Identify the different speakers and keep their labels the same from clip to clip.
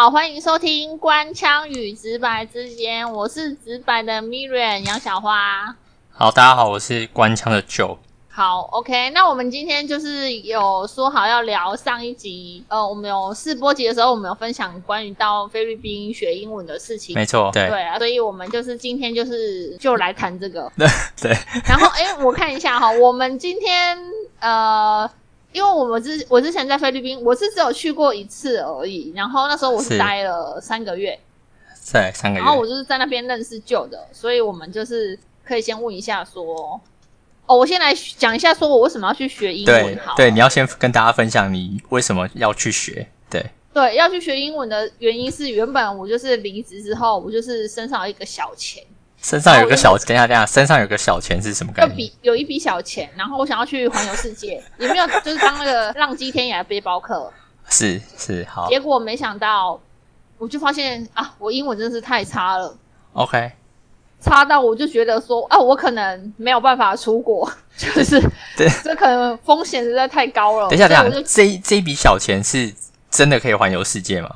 Speaker 1: 好，欢迎收听《官腔与直白之间》，我是直白的 Miriam 杨小花。
Speaker 2: 好，大家好，我是官腔的 Joe。
Speaker 1: 好，OK，那我们今天就是有说好要聊上一集，呃，我们有试播集的时候，我们有分享关于到菲律宾学英文的事情。
Speaker 2: 没错，对
Speaker 1: 对啊，所以我们就是今天就是就来谈这个。
Speaker 2: 对 对。
Speaker 1: 然后，哎，我看一下哈，我们今天呃。因为我们之我之前在菲律宾，我是只有去过一次而已。然后那时候我是待了三个月，
Speaker 2: 在，三个月。
Speaker 1: 然后我就是在那边认识旧的，所以我们就是可以先问一下说，哦，我先来讲一下，说我为什么要去学英文？好，
Speaker 2: 对，你要先跟大家分享你为什么要去学。对，
Speaker 1: 对，要去学英文的原因是，原本我就是离职之后，我就是身上有一个小钱。
Speaker 2: 身上有个小，等下等下，身上有个小钱是什么概念？
Speaker 1: 有笔有一笔小钱，然后我想要去环游世界，也没有就是当那个浪迹天涯背包客。
Speaker 2: 是是好。
Speaker 1: 结果没想到，我就发现啊，我英文真的是太差了。
Speaker 2: OK。
Speaker 1: 差到我就觉得说啊，我可能没有办法出国，就是
Speaker 2: 对，
Speaker 1: 这可能风险实在太高了。
Speaker 2: 等一下等下，这这一笔小钱是真的可以环游世界吗？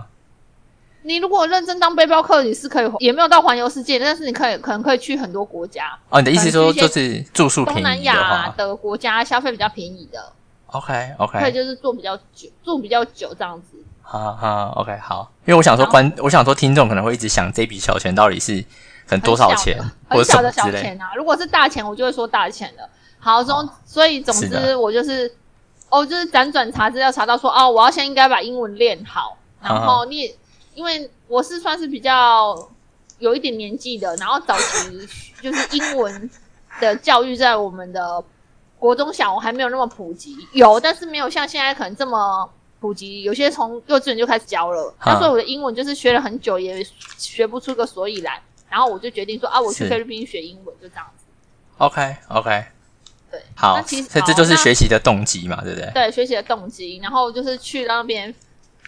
Speaker 1: 你如果认真当背包客，你是可以，也没有到环游世界，但是你可以可能可以去很多国家。
Speaker 2: 哦，你的意思说就是住宿
Speaker 1: 东南亚的国家消费比较便宜的。
Speaker 2: OK OK，
Speaker 1: 可以就是住比较久，住比较久这样子。
Speaker 2: 好好 OK 好，因为我想说观，我想说听众可能会一直想这笔小钱到底是可能多少钱，
Speaker 1: 很小的小钱啊。如果是大钱，我就会说大钱了。好，总所以总之我就是，哦，就是辗转查资料查到说，哦，我要先应该把英文练好，然后你。因为我是算是比较有一点年纪的，然后早期就是英文的教育在我们的国中小我还没有那么普及，有但是没有像现在可能这么普及。有些从幼稚园就开始教了，那所以我的英文就是学了很久也学不出个所以然。然后我就决定说啊，我去菲律宾学英文，就这样子。
Speaker 2: OK OK，
Speaker 1: 对，
Speaker 2: 好，那其实这就是学习的动机嘛，对不对？
Speaker 1: 对，学习的动机，然后就是去那边。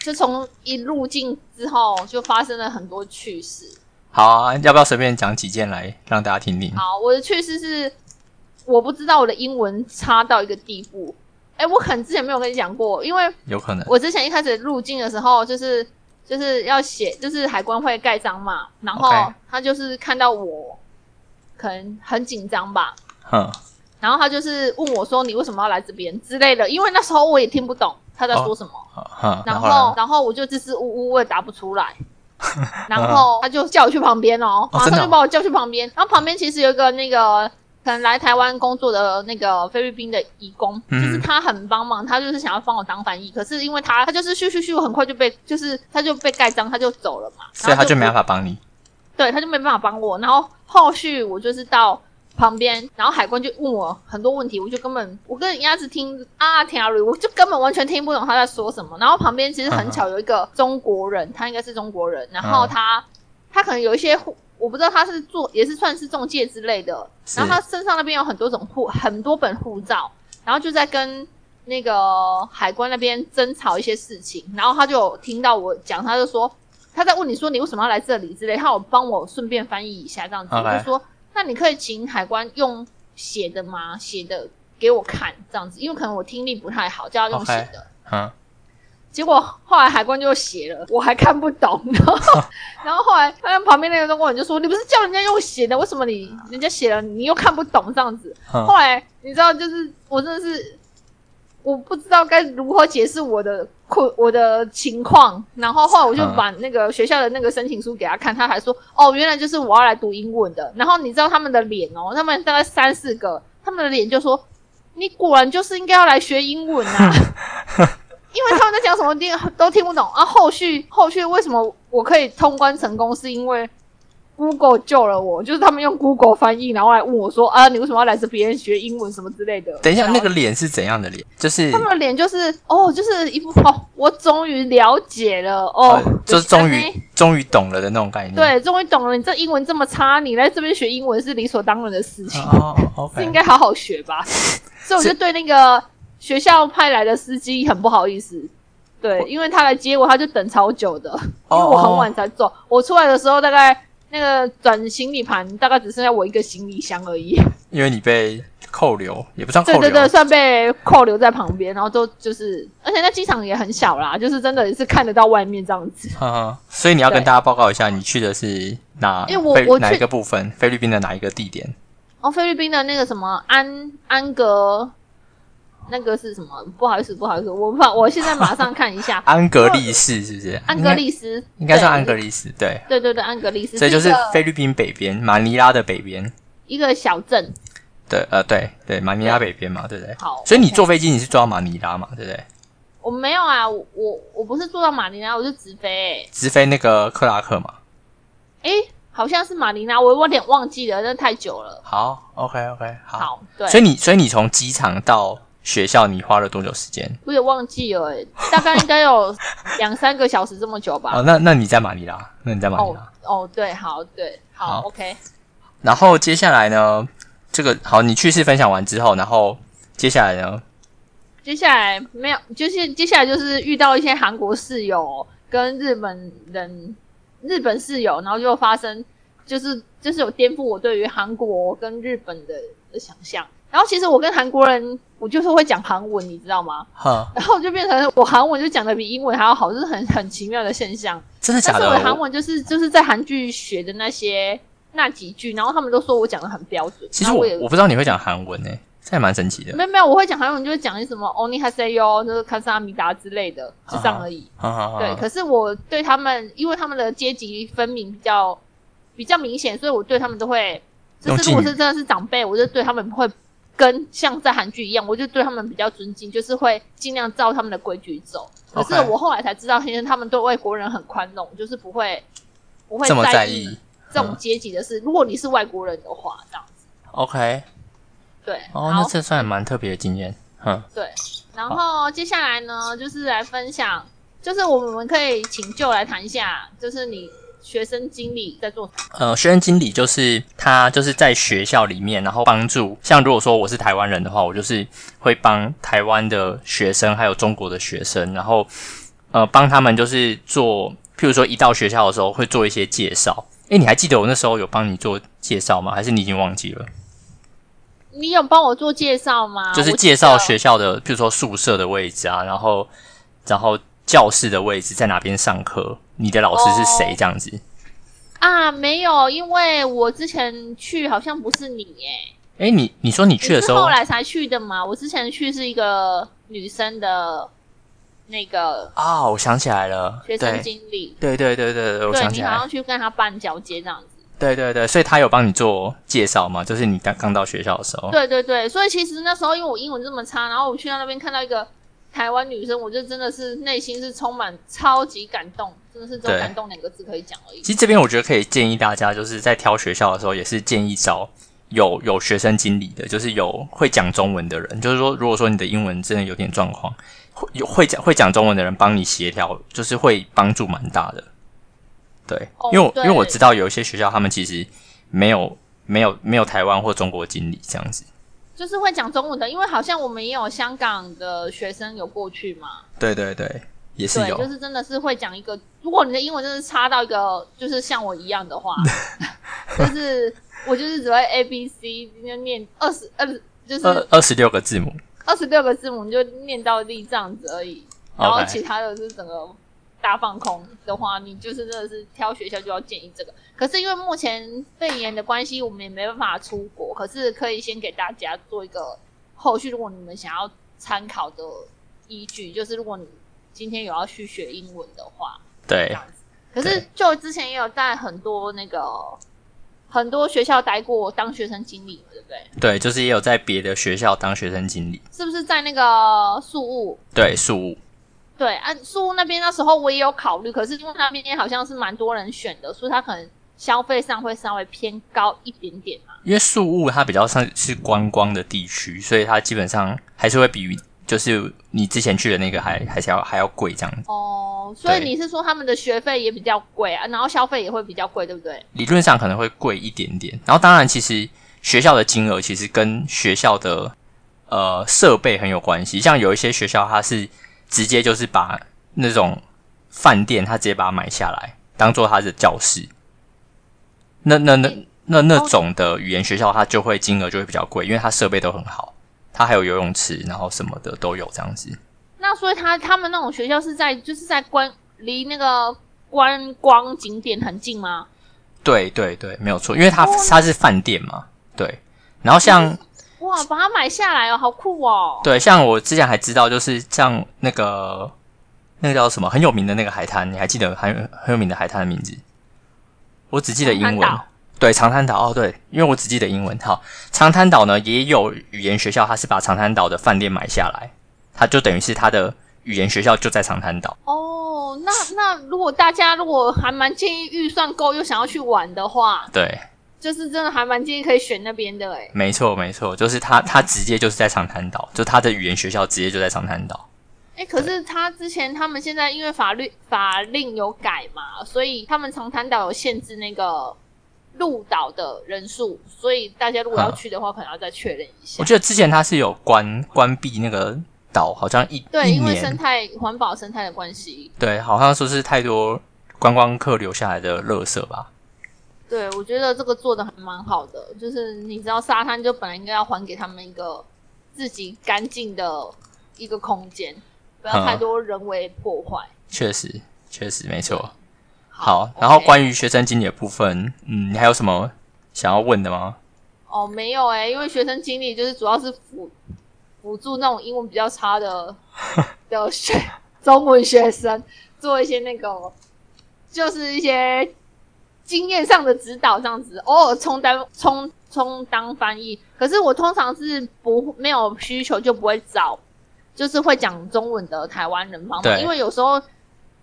Speaker 1: 就从一入境之后，就发生了很多趣事。
Speaker 2: 好啊，要不要随便讲几件来让大家听听？
Speaker 1: 好，我的趣事是，我不知道我的英文差到一个地步。哎，我可能之前没有跟你讲过，因为
Speaker 2: 有可能
Speaker 1: 我之前一开始入境的时候，就是就是要写，就是海关会盖章嘛，然后他就是看到我可能很紧张吧，嗯，然后他就是问我说：“你为什么要来这边之类的？”因为那时候我也听不懂。他在说什么？然后，然后我就支支吾吾，我也答不出来。然后他就叫我去旁边哦，马上就把我叫去旁边。然后旁边其实有一个那个可能来台湾工作的那个菲律宾的义工，就是他很帮忙，他就是想要帮我当翻译。可是因为他他就是咻咻咻，很快就被就是他就被盖章，他就走了嘛。
Speaker 2: 所以他就没办法帮你。
Speaker 1: 对，他就没办法帮我。然后后续我就是到。旁边，然后海关就问我很多问题，我就根本我跟鸭子听啊听啊我就根本完全听不懂他在说什么。然后旁边其实很巧有一个中国人，他应该是中国人，然后他他可能有一些护，我不知道他是做也是算是中介之类的。然后他身上那边有很多种护，很多本护照，然后就在跟那个海关那边争吵一些事情。然后他就听到我讲，他就说他在问你说你为什么要来这里之类，他有帮我顺便翻译一下这样子，就说。那你可以请海关用写的吗？写的给我看这样子，因为可能我听力不太好，叫他用写的。嗯。结果后来海关就写了，我还看不懂。然后，然后后来他旁边那个中国人就说：“你不是叫人家用写的，为什么你人家写了你又看不懂这样子？”后来你知道，就是我真的是。我不知道该如何解释我的困我的情况，然后后来我就把那个学校的那个申请书给他看，他还说：“哦，原来就是我要来读英文的。”然后你知道他们的脸哦，他们大概三四个，他们的脸就说：“你果然就是应该要来学英文啊！” 因为他们在讲什么听都听不懂啊。后续后续为什么我可以通关成功，是因为。Google 救了我，就是他们用 Google 翻译，然后来问我说：“啊，你为什么要来这边学英文什么之类的？”
Speaker 2: 等一下，那个脸是怎样的脸？就是
Speaker 1: 他们的脸就是哦，就是一副哦，我终于了解了哦，
Speaker 2: 就是终于终于懂了的那种概念。
Speaker 1: 对，终于懂了。你这英文这么差，你来这边学英文是理所当然的事情，是应该好好学吧？所以我就对那个学校派来的司机很不好意思。对，因为他来接我，他就等超久的，因为我很晚才走，我出来的时候大概。那个转行李盘大概只剩下我一个行李箱而已，
Speaker 2: 因为你被扣留，也不算扣留，
Speaker 1: 对对对，算被扣留在旁边，然后都就是，而且那机场也很小啦，就是真的是看得到外面这样子。
Speaker 2: 哈哈。所以你要跟大家报告一下，你去的是哪？
Speaker 1: 因为我我
Speaker 2: 哪一个部分？菲律宾的哪一个地点？
Speaker 1: 哦，菲律宾的那个什么安安格，那个是什么？不好意思，不好意思，我怕我现在马上看一下
Speaker 2: 安格利斯是不是？
Speaker 1: 安格利斯，
Speaker 2: 应该算安格利斯，对。
Speaker 1: 对对对，安格利斯，
Speaker 2: 所以就是菲律宾北边，马尼拉的北边。
Speaker 1: 一个小镇。
Speaker 2: 对，呃，对对，马尼拉北边嘛，对不对？
Speaker 1: 好
Speaker 2: 所以你坐飞机你是坐到马尼拉嘛，对不对？
Speaker 1: 我没有啊，我我我不是坐到马尼拉，我是直飞、欸。
Speaker 2: 直飞那个克拉克嘛。
Speaker 1: 诶、好像是马尼拉，我有点忘记了，那太久了。
Speaker 2: 好，OK OK，好。
Speaker 1: 好，对，
Speaker 2: 所以你所以你从机场到学校你花了多久时间？
Speaker 1: 我也忘记了、欸，大概应该有两三个小时这么久吧。
Speaker 2: 哦，那那你在马尼拉，那你在马尼
Speaker 1: 哦
Speaker 2: 拉。
Speaker 1: 哦，对，好，对，好
Speaker 2: 好
Speaker 1: o k
Speaker 2: 然后接下来呢，这个好，你趣事分享完之后，然后接下来呢，
Speaker 1: 接下来没有，就是接下来就是遇到一些韩国室友跟日本人、日本室友，然后就发生，就是就是有颠覆我对于韩国跟日本的的想象。然后其实我跟韩国人，我就是会讲韩文，你知道吗？
Speaker 2: 哈，
Speaker 1: 然后就变成我韩文就讲的比英文还要好，就是很很奇妙的现象。
Speaker 2: 真的假的？
Speaker 1: 但是我的韩文就是就是在韩剧学的那些那几句，然后他们都说我讲的很标准。
Speaker 2: 其实我我不知道你会讲韩文诶，这还蛮神奇的。
Speaker 1: 没有没有，我会讲韩文，就是讲一些什么 “oni h a s e yo”，就是卡萨米达之类的，就这样而已。
Speaker 2: 哈哈哈
Speaker 1: 对，可是我对他们，因为他们的阶级分明比较比较明显，所以我对他们都会，就是如果是真的是长辈，我就对他们会跟像在韩剧一样，我就对他们比较尊敬，就是会尽量照他们的规矩走。可是我后来才知道，其实他们对外国人很宽容，就是不会不会
Speaker 2: 这么在
Speaker 1: 在
Speaker 2: 意。
Speaker 1: 这种阶级的事。如果你是外国人的话，这样子
Speaker 2: OK，
Speaker 1: 对。
Speaker 2: 哦，
Speaker 1: 好
Speaker 2: 那这算蛮特别的经验。嗯，
Speaker 1: 对，然后接下来呢，就是来分享，就是我们可以请就来谈一下，就是你学生经理在做什么？
Speaker 2: 呃，学生经理就是他就是在学校里面，然后帮助像如果说我是台湾人的话，我就是会帮台湾的学生还有中国的学生，然后呃帮他们就是做，譬如说一到学校的时候会做一些介绍。诶，你还记得我那时候有帮你做介绍吗？还是你已经忘记了？
Speaker 1: 你有帮我做介绍吗？
Speaker 2: 就是介绍学校的，譬如说宿舍的位置啊，然后然后教室的位置在哪边上课，你的老师是谁
Speaker 1: 哦
Speaker 2: 这样子。
Speaker 1: 啊，没有，因为我之前去好像不是你耶，
Speaker 2: 诶，你你说你去的时候
Speaker 1: 后来才去的嘛？我之前去是一个女生的那个
Speaker 2: 啊、我想起来了，
Speaker 1: 学生经理，
Speaker 2: 对对对对对，我
Speaker 1: 对
Speaker 2: 想起来
Speaker 1: 你好像去跟他办交接这样子。
Speaker 2: 对对对，所以他有帮你做介绍吗？就是你刚刚到学校的时候。
Speaker 1: 对对对，所以其实那时候因为我英文这么差，然后我去到那边看到一个台湾女生，我就真的是内心是充满超级感动，真的是只有感动两个字可以讲而已。
Speaker 2: 其实这边我觉得可以建议大家，就是在挑学校的时候，也是建议找有有学生经理的，就是有会讲中文的人。就是说，如果说你的英文真的有点状况，会有会讲会讲中文的人帮你协调，就是会帮助蛮大的。对，
Speaker 1: 哦
Speaker 2: 因为因为我知道有一些学校他们其实没有没有没有台湾或中国经理这样子。
Speaker 1: 就是会讲中文的，因为好像我们也有香港的学生有过去嘛，
Speaker 2: 对对对，也是
Speaker 1: 对，
Speaker 2: 有。
Speaker 1: 就是真的是会讲一个，如果你的英文真的是差到一个，就是像我一样的话，就是我就是只会 A B C，今天念二十二十，就是
Speaker 2: 二二十六个字母。
Speaker 1: 二十六个字母你就念到力这样子而已，然后其他的是整个大放空的话，你就是真的是挑学校就要建议这个。可是因为目前肺炎的关系，我们也没办法出国，可是可以先给大家做一个后续，如果你们想要参考的依据，就是如果你今天有要去学英文的话，这
Speaker 2: 对
Speaker 1: 样子。可是就之前也有在很多那个很多学校待过当学生经理嘛，对不对？
Speaker 2: 对，就是也有在别的学校当学生经理。
Speaker 1: 是不是在那个宿务？
Speaker 2: 对，宿务。
Speaker 1: 对，啊，宿务那边那时候我也有考虑，可是因为那边好像是蛮多人选的，所以它可能消费上会稍微偏高一点点嘛。
Speaker 2: 因为宿务它比较像是观光的地区，所以它基本上还是会比就是你之前去的那个还还是要还要贵这样子。
Speaker 1: 哦，所以你是说他们的学费也比较贵啊，然后消费也会比较贵，对不对？
Speaker 2: 理论上可能会贵一点点。然后当然，其实学校的金额其实跟学校的呃设备很有关系。像有一些学校，它是直接就是把那种饭店，他直接把它买下来，当做他的教室。那那那那那种的语言学校，它就会金额就会比较贵，因为它设备都很好，它还有游泳池，然后什么的都有这样子。
Speaker 1: 那所以他他们那种学校是在就是在观离那个观光景点很近吗？
Speaker 2: 对对对，没有错，因为它
Speaker 1: 哦
Speaker 2: 它是饭店嘛，对。然后像
Speaker 1: 哇，把它买下来哦，好酷哦！
Speaker 2: 对，像我之前还知道，就是像那个那个叫什么很有名的那个海滩，你还记得很很有名的海滩的名字？我只记得英文。对，长滩岛哦，对，因为我只记得英文。好，长滩岛呢也有语言学校，它是把长滩岛的饭店买下来，它就等于是它的语言学校就在长滩岛。
Speaker 1: 哦，那那如果大家如果还蛮建议预算够又想要去玩的话，
Speaker 2: 对，
Speaker 1: 就是真的还蛮建议可以选那边的诶。
Speaker 2: 没错没错，就是他他直接就是在长滩岛，就他的语言学校直接就在长滩岛。
Speaker 1: 哎，可是他之前他们现在因为法律法令有改嘛，所以他们长滩岛有限制那个入岛的人数，所以大家如果要去的话，可能要再确认一下
Speaker 2: 我。记得之前他是有关关闭那个岛，好像一
Speaker 1: 对，
Speaker 2: 一
Speaker 1: 因为生态环保生态的关系。
Speaker 2: 对，好像说是太多观光客留下来的垃圾吧。
Speaker 1: 对，我觉得这个做的还蛮好的，就是你知道沙滩就本来应该要还给他们一个自己干净的一个空间，不要太多人为破坏。
Speaker 2: 确实，确实没错。
Speaker 1: 好
Speaker 2: 好，然后关于学生经理的部分，嗯，你还有什么想要问的吗？
Speaker 1: 哦，没有哎、因为学生经理就是主要是辅辅助那种英文比较差的 的学中文学生做一些那个，就是一些经验上的指导，这样子偶尔充当充充当翻译。可是我通常是不没有需求就不会找，就是会讲中文的台湾人帮忙，因为有时候。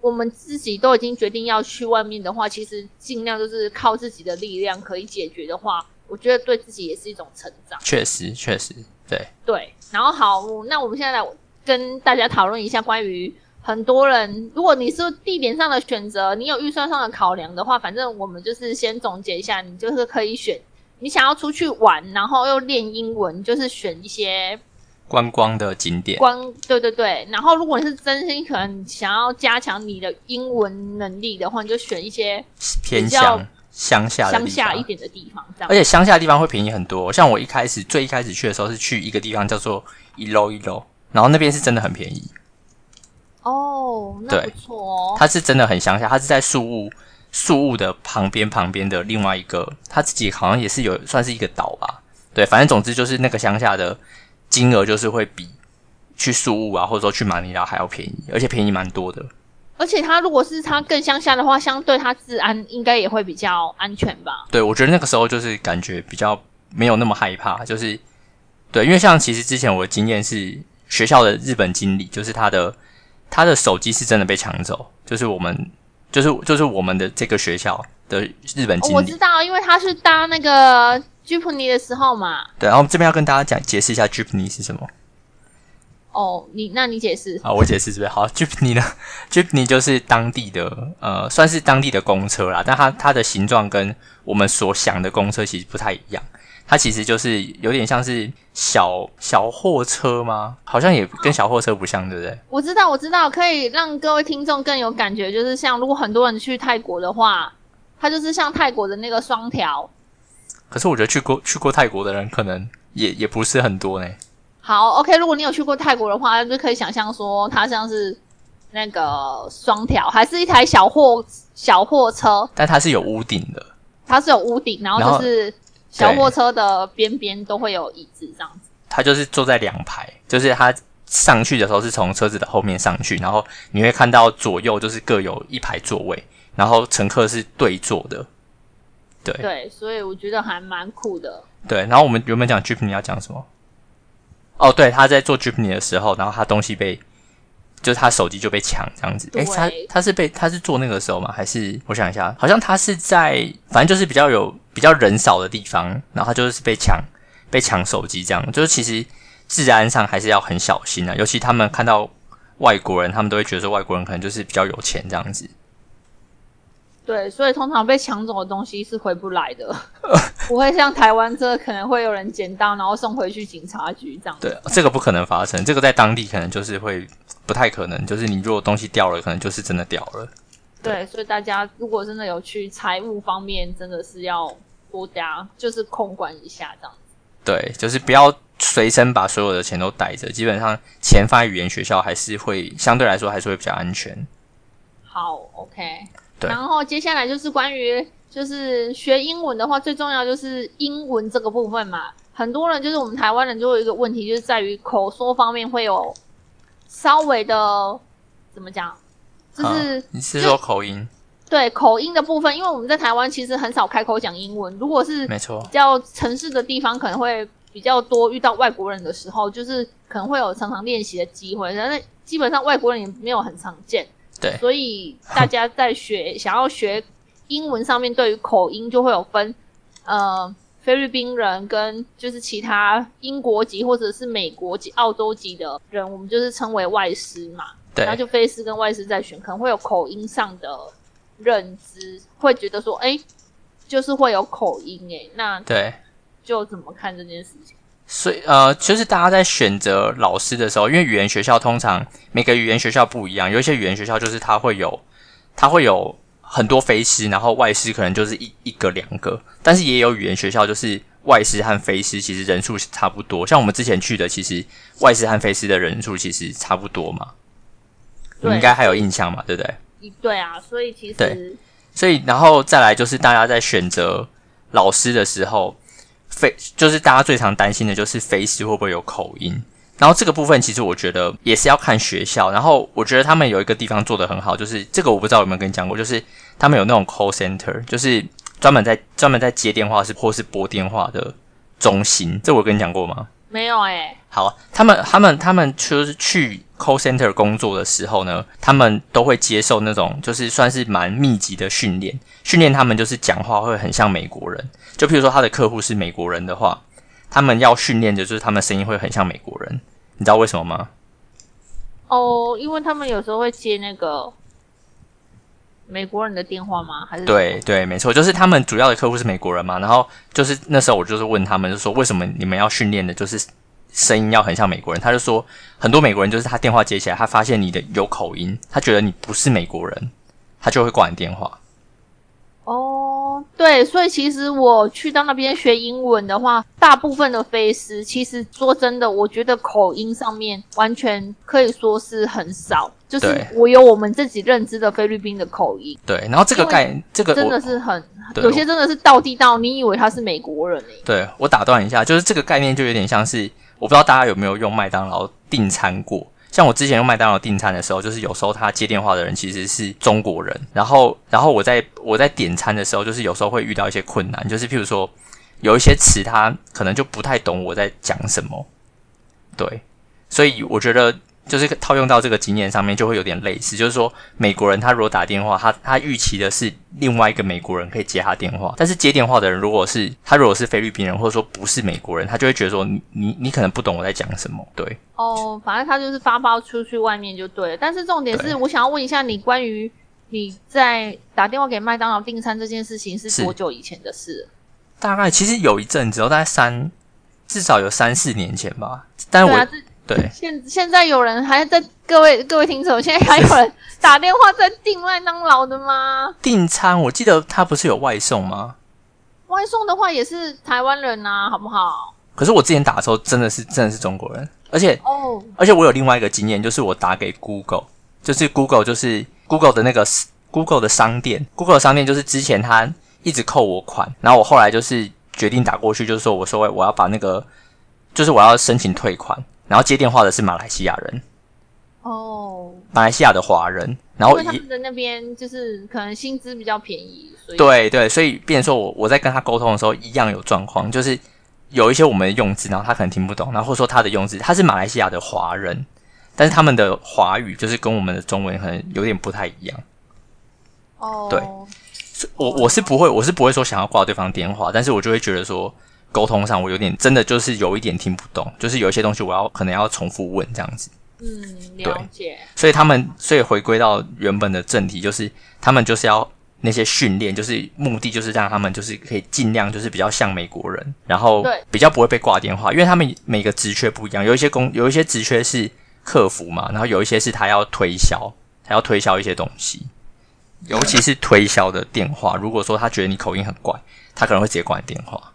Speaker 1: 我们自己都已经决定要去外面的话，其实尽量就是靠自己的力量可以解决的话，我觉得对自己也是一种成长。
Speaker 2: 确实，确实，对，
Speaker 1: 对，然后好，那我们现在来跟大家讨论一下关于很多人，如果你是地点上的选择，你有预算上的考量的话，反正我们就是先总结一下，你就是可以选你想要出去玩，然后又练英文，就是选一些
Speaker 2: 观光的景点，
Speaker 1: 观，对对对。然后如果你是真心可能想要加强你的英文能力的话，你就选一些
Speaker 2: 偏
Speaker 1: 比较
Speaker 2: 乡乡下
Speaker 1: 乡下一。点的地方，这样
Speaker 2: 而。且乡下的地方会便宜很多。像我一开始最一开始去的时候是去一个地方叫做一楼一楼，然后那边是真的很便宜，
Speaker 1: 哦，那
Speaker 2: 对
Speaker 1: 不错哦。
Speaker 2: 它是真的很乡下，它是在树屋树屋的旁边旁边的另外一个，它自己好像也是有算是一个岛吧。对，反正总之就是那个乡下的金额就是会比去树屋啊，或者说去马尼拉还要便宜，而且便宜蛮多的。
Speaker 1: 而且它如果是它更乡下的话，相对它治安应该也会比较安全吧？
Speaker 2: 对，我觉得那个时候就是感觉比较没有那么害怕，就是对，因为像其实之前我的经验是学校的日本经理，就是他的他的手机是真的被抢走，就是我们就是就是我们的这个学校的日本
Speaker 1: 哦，
Speaker 2: 经理。
Speaker 1: 我知道，因为他是搭那个 Jeepney 的时候嘛。
Speaker 2: 对，然后这边要跟大家讲解释一下 Jeepney 是什么
Speaker 1: 哦，你那你解释。
Speaker 2: 啊？我解释是不是？好，Jeepney 呢？Jeepney 就是当地的呃，算是当地的公车啦，但它它的形状跟我们所想的公车其实不太一样。它其实就是有点像是小小货车吗？好像也跟小货车不像，对不对？
Speaker 1: 我知道，我知道，可以让各位听众更有感觉，就是像如果很多人去泰国的话，它就是像泰国的那个双条。
Speaker 2: 可是我觉得去过去过泰国的人可能也也不是很多呢。
Speaker 1: 好，OK，如果你有去过泰国的话，就可以想象说它像是那个双条，还是一台小货小货车，
Speaker 2: 但它是有屋顶的，
Speaker 1: 它是有屋顶，然
Speaker 2: 后
Speaker 1: 就是小货车的边边都会有椅子这样子。
Speaker 2: 他就是坐在两排，就是他上去的时候是从车子的后面上去，然后你会看到左右就是各有一排座位，然后乘客是对坐的。对
Speaker 1: 对，所以我觉得还蛮酷的。
Speaker 2: 对，然后我们原本讲 Jeepney 要讲什么？哦，对，他在做 Jeepney 的时候，然后他东西被，就是他手机就被抢这样子。诶，他他是被他是做那个时候吗？还是我想一下，好像他是在反正就是比较有比较人少的地方，然后他就是被抢被抢手机这样。就是其实治安上还是要很小心啊，尤其他们看到外国人，他们都会觉得说外国人可能就是比较有钱这样子。
Speaker 1: 对，所以通常被抢走的东西是回不来的，不会像台湾这可能会有人捡到，然后送回去警察局这样。
Speaker 2: 对，这个不可能发生，这个在当地可能就是会不太可能，就是你如果东西掉了，可能就是真的掉了。
Speaker 1: 对，所以大家如果真的有去财务方面，真的是要多加就是控管一下这样子。
Speaker 2: 对，就是不要随身把所有的钱都带着，基本上钱放在语言学校还是会相对来说还是会比较安全。
Speaker 1: 好，OK。
Speaker 2: 对
Speaker 1: 然后接下来就是关于就是学英文的话，最重要就是英文这个部分嘛。很多人就是我们台湾人就有一个问题，就是在于口说方面会有稍微的怎么讲，就是、
Speaker 2: 啊你是说口音？
Speaker 1: 对口音的部分，因为我们在台湾其实很少开口讲英文。如果是
Speaker 2: 没错
Speaker 1: 比，较城市的地方，可能会比较多遇到外国人的时候，就是可能会有常常练习的机会，但是基本上外国人也没有很常见。
Speaker 2: 对
Speaker 1: 所以大家在学 想要学英文上面，对于口音就会有分，呃，菲律宾人跟就是其他英国籍或者是美国籍、澳洲籍的人，我们就是称为外师嘛。
Speaker 2: 对
Speaker 1: 然后就菲师跟外师在选，可能会有口音上的认知，会觉得说，哎，就是会有口音，哎，那
Speaker 2: 对。
Speaker 1: 就怎么看这件事情？
Speaker 2: 所以呃，就是大家在选择老师的时候，因为语言学校通常每个语言学校不一样，有一些语言学校就是它会有它会有很多非师，然后外师可能就是一一个两个，但是也有语言学校就是外师和非师其实人数差不多，像我们之前去的，其实外师和非师的人数其实差不多嘛，你应该还有印象嘛，对不对？
Speaker 1: 对啊，所以其实
Speaker 2: 对所以，然后再来就是大家在选择老师的时候，非就是大家最常担心的就是非师会不会有口音。然后这个部分其实我觉得也是要看学校。然后我觉得他们有一个地方做得很好，就是这个我不知道有没有跟你讲过，就是他们有那种 call center，就是专门在专门在接电话是或是拨电话的中心。这我跟你讲过吗？
Speaker 1: 没有哎、
Speaker 2: 好，他们他们他们就是去 call center 工作的时候呢，他们都会接受那种就是算是蛮密集的训练，训练他们就是讲话会很像美国人。就譬如说他的客户是美国人的话，他们要训练的就是他们声音会很像美国人。你知道为什么吗？
Speaker 1: 哦，因为他们有时候会接那个美国人的电话吗？还是
Speaker 2: 对对，没错，就是他们主要的客户是美国人嘛。然后就是那时候我就是问他们，就说为什么你们要训练的就是声音要很像美国人？他就说很多美国人就是他电话接起来，他发现你的有口音，他觉得你不是美国人，他就会挂你电话。
Speaker 1: 哦，对，所以其实我去到那边学英文的话，大部分的菲斯，其实说真的，我觉得口音上面完全可以说是很少，就是我有我们自己认知的菲律宾的口音，
Speaker 2: 对，然后这个概这个
Speaker 1: 真的是很有些真的是道地道，你以为他是美国人诶、
Speaker 2: 对我打断一下，就是这个概念就有点像是，我不知道大家有没有用麦当劳订餐过。像我之前用麦当劳订餐的时候，就是有时候他接电话的人其实是中国人，然后然后我在我在点餐的时候，就是有时候会遇到一些困难，就是譬如说有一些词他可能就不太懂我在讲什么，对，所以我觉得就是套用到这个经验上面，就会有点类似，就是说美国人他如果打电话，他他预期的是另外一个美国人可以接他电话，但是接电话的人如果是他如果是菲律宾人，或者说不是美国人，他就会觉得说你你你可能不懂我在讲什么，对。
Speaker 1: 哦，反正他就是发包出去外面就对了。但是重点是，我想要问一下你关于你在打电话给麦当劳订餐这件事情是
Speaker 2: 是
Speaker 1: 多久以前的事？
Speaker 2: 大概其实有一阵子哦，大概三至少有三四年前吧，但是我
Speaker 1: 对啊，这
Speaker 2: 对
Speaker 1: 现现在有人还在各位各位听众，现在还有人打电话在订麦当劳的吗？
Speaker 2: 订餐，我记得他不是有外送吗？
Speaker 1: 外送的话也是台湾人啊、好不好？
Speaker 2: 可是我之前打的时候真的是真的是中国人，而且
Speaker 1: 哦，
Speaker 2: 而且我有另外一个经验，就是我打给 Google，就是 Google 就是 Google 的那个 Google 的商店，Google 的商店就是之前他一直扣我款，然后我后来就是决定打过去，就是说我说我要把那个就是我要申请退款，然后接电话的是马来西亚人，
Speaker 1: 哦，
Speaker 2: 马来西亚的华人，然
Speaker 1: 因
Speaker 2: 后
Speaker 1: 他们的那边就是可能薪资比较便宜，所以
Speaker 2: 对对，所以变成说我我在跟他沟通的时候一样有状况，就是有一些我们的用字，然后他可能听不懂，然后或者说他的用字，他是马来西亚的华人，但是他们的华语就是跟我们的中文可能有点不太一样。
Speaker 1: 哦，
Speaker 2: 对我我是不会，我是不会说想要挂对方电话，但是我就会觉得说沟通上我有点真的就是有一点听不懂，就是有一些东西我要可能要重复问这样子。
Speaker 1: 嗯，了解。
Speaker 2: 所以他们，所以回归到原本的正题，就是他们就是要那些训练，就是目的就是让他们就是可以尽量就是比较像美国人，然后
Speaker 1: 对
Speaker 2: 比较不会被挂电话，因为他们每个职缺不一样，有一些工有一些职缺是客服嘛，然后有一些是他要推销，他要推销一些东西，尤其是推销的电话，如果说他觉得你口音很怪，他可能会直接挂你电话。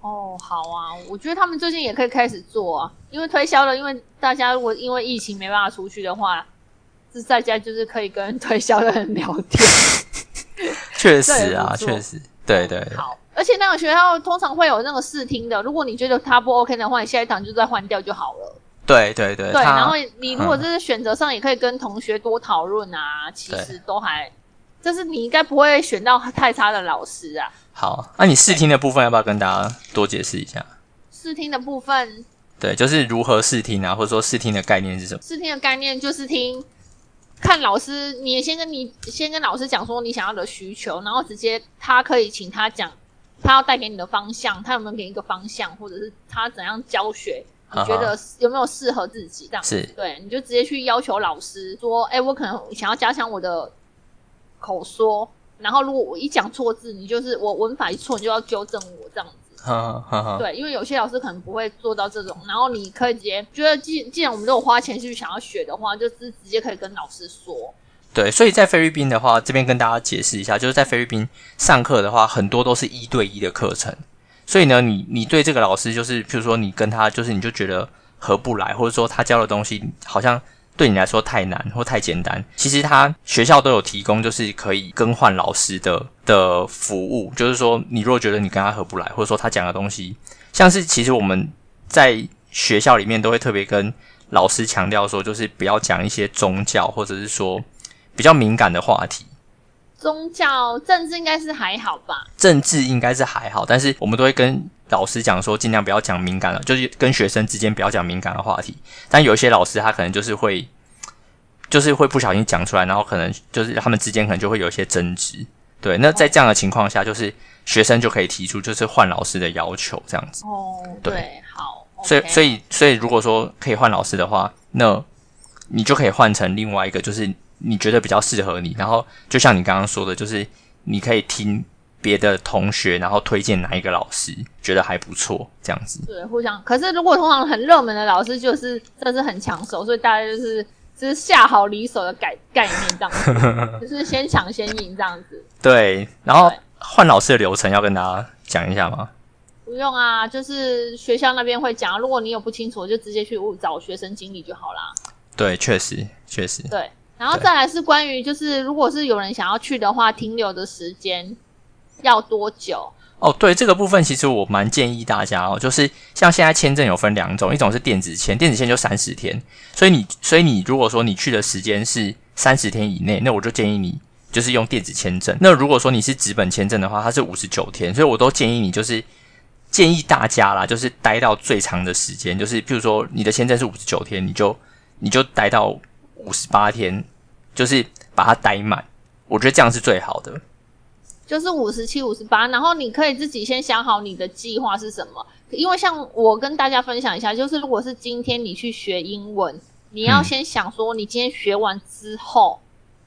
Speaker 1: 哦，好啊，我觉得他们最近也可以开始做啊，因为推销了，因为大家如果因为疫情没办法出去的话，是在家就是可以跟推销的人聊天。
Speaker 2: 确实啊，确实，对对对
Speaker 1: 好，而且那个学校通常会有那个试听的，如果你觉得他不 OK 的话，你下一堂就再换掉就好了。
Speaker 2: 对对对，
Speaker 1: 对，然后你如果这是选择上，也可以跟同学多讨论啊，其实都还，就是你应该不会选到太差的老师啊。
Speaker 2: 好，那你试听的部分要不要跟大家多解释一下？
Speaker 1: 试听的部分，
Speaker 2: 对，就是如何试听啊，或者说试听的概念是什么？
Speaker 1: 试听的概念就是听。看老师，你也先跟你先跟老师讲说你想要的需求，然后直接他可以请他讲他要带给你的方向，他有没有给你一个方向，或者是他怎样教学，你觉得有没有适合自己这样？
Speaker 2: 是
Speaker 1: 对，你就直接去要求老师说，哎、我可能想要加强我的口说，然后如果我一讲错字，你就是我文法一错，你就要纠正我这样子。
Speaker 2: 呵呵呵，
Speaker 1: 对，因为有些老师可能不会做到这种，然后你可以直接觉得既既然我们都有花钱去想要学的话，就是直接可以跟老师说。
Speaker 2: 对，所以在菲律宾的话，这边跟大家解释一下，就是在菲律宾上课的话，很多都是一对一的课程。所以呢，你你对这个老师，就是譬如说你跟他，就是你就觉得合不来，或者说他教的东西好像对你来说太难或太简单。其实他学校都有提供，就是可以更换老师的的服务。就是说，你若觉得你跟他合不来，或者说他讲的东西，像是其实我们在学校里面都会特别跟老师强调说，就是不要讲一些宗教或者是说比较敏感的话题。
Speaker 1: 宗教、政治应该是还好吧？
Speaker 2: 政治应该是还好，但是我们都会跟老师讲说，尽量不要讲敏感的，就是跟学生之间不要讲敏感的话题。但有一些老师他可能就是会，就是会不小心讲出来，然后可能就是他们之间可能就会有一些争执。对，那在这样的情况下，就是学生就可以提出就是换老师的要求，这样子。
Speaker 1: 哦，
Speaker 2: 对
Speaker 1: 对，好。
Speaker 2: 所以，所
Speaker 1: 以
Speaker 2: 以，所以，如果说可以换老师的话，那你就可以换成另外一个，就是你觉得比较适合你。然后，就像你刚刚说的，就是你可以听别的同学，然后推荐哪一个老师，觉得还不错，这样子。
Speaker 1: 对互相，可是如果通常很热门的老师，就是真的是很抢手，所以大家就是就是下好离手的概概念这样子，就是先抢先赢这样子。
Speaker 2: 对，然后换老师的流程要跟大家讲一下吗？
Speaker 1: 不用啊，就是学校那边会讲，如果你有不清楚，就直接去找学生经理就好啦。
Speaker 2: 对，确实，确实，
Speaker 1: 对，然后再来是关于就是如果是有人想要去的话，停留的时间要多久？
Speaker 2: 哦，对这个部分，其实我蛮建议大家哦，就是像现在签证有分两种，一种是电子签，电子签就三十天，所以你，所以你如果说你去的时间是三十天以内，那我就建议你就是用电子签证。那如果说你是纸本签证的话，它是五十九天，所以我都建议你就是建议大家啦，就是待到最长的时间，就是譬如说你的签证是五十九天，你就你就待到五十八天，就是把它待满，我觉得这样是最好的。
Speaker 1: 就是五十七、五十八，然后你可以自己先想好你的计划是什么。因为像我跟大家分享一下，就是如果是今天你去学英文，你要
Speaker 2: 嗯
Speaker 1: 先想说你今天学完之后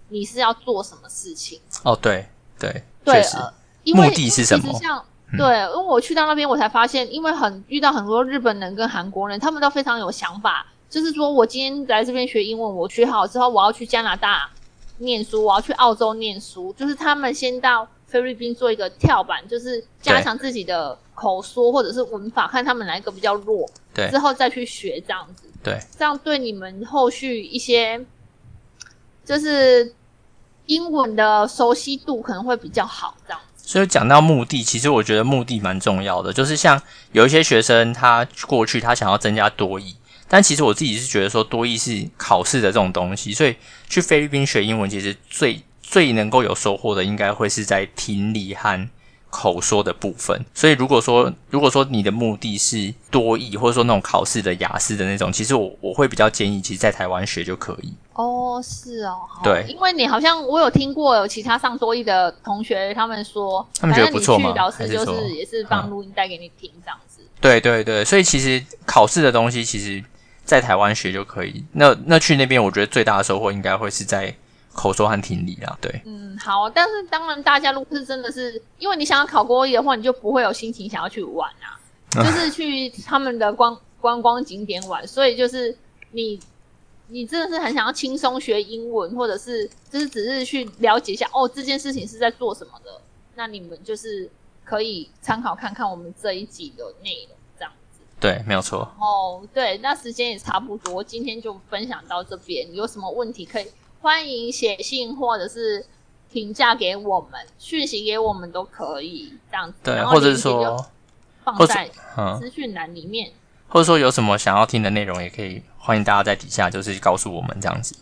Speaker 1: 你是要做什么事情。
Speaker 2: 哦，对对，
Speaker 1: 对，
Speaker 2: 确实，
Speaker 1: 呃因为
Speaker 2: 目的是什么
Speaker 1: 其实像
Speaker 2: 嗯
Speaker 1: 对，因为我去到那边，我才发现，因为很遇到很多日本人跟韩国人，他们都非常有想法，就是说我今天来这边学英文，我学好之后，我要去加拿大念书，我要去澳洲念书，就是他们先到菲律宾做一个跳板，就是加强自己的口说或者是文法，看他们哪一个比较弱，
Speaker 2: 对
Speaker 1: 之后再去学这样子。
Speaker 2: 对，
Speaker 1: 这样对你们后续一些就是英文的熟悉度可能会比较好，这样。
Speaker 2: 所以讲到目的，其实我觉得目的蛮重要的。就是像有一些学生，他过去他想要增加多义，但其实我自己是觉得说多益是考试的这种东西，所以去菲律宾学英文，其实最最能够有收获的，应该会是在听力和口说的部分。所以如果说如果说你的目的是多益，或者说那种考试的雅思的那种，其实我我会比较建议，其实在台湾学就可以。
Speaker 1: 哦，是哦，好
Speaker 2: 对
Speaker 1: 因为你好像我有听过有其他上多益的同学，他们说，
Speaker 2: 他们觉得不错吗
Speaker 1: 反正你去老师就
Speaker 2: 是
Speaker 1: 也是放录音带给你听这样子。
Speaker 2: 对对对，所以其实考试的东西，其实在台湾学就可以。那那去那边，我觉得最大的收获应该会是在口说和听力啊。对，
Speaker 1: 嗯，好，但是当然，大家如果是真的是，因为你想要考多艺的话，你就不会有心情想要去玩啊，就是去他们的观观光景点玩，所以就是你。你真的是很想要轻松学英文，或者是就是只是去了解一下哦，这件事情是在做什么的。那你们就是可以参考看看我们这一集的内容。
Speaker 2: 对，没有错。
Speaker 1: 哦，对，那时间也差不多，今天就分享到这边。有什么问题可以欢迎写信或者是评价给我们，讯息给我们都可以，这样子。
Speaker 2: 对，或者是说，
Speaker 1: 放在
Speaker 2: 嗯，
Speaker 1: 资讯栏里面。
Speaker 2: 或者说有什么想要听的内容，也可以欢迎大家在底下就是告诉我们这样子。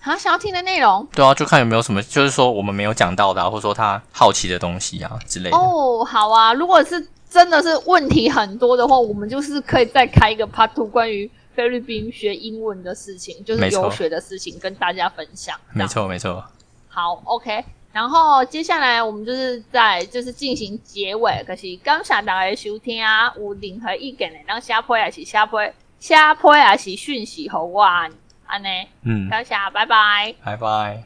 Speaker 1: 啊，想要听的内容
Speaker 2: 对啊，就看有没有什么，就是说我们没有讲到的、啊，或者说他好奇的东西啊之类的。
Speaker 1: 哦，好啊。如果是真的是问题很多的话，我们就是可以再开一个 Part Two 关于菲律宾学英文的事情，就是游学的事情，跟大家分享。
Speaker 2: 没错，没错。
Speaker 1: 好，OK。然后接下来我们就是在就是进行结尾，可是感谢大家的收听啊，有任何意见的，让下坡也是下坡下坡也是讯息给我，安呢，
Speaker 2: 嗯，
Speaker 1: 感谢，拜拜。
Speaker 2: 拜拜。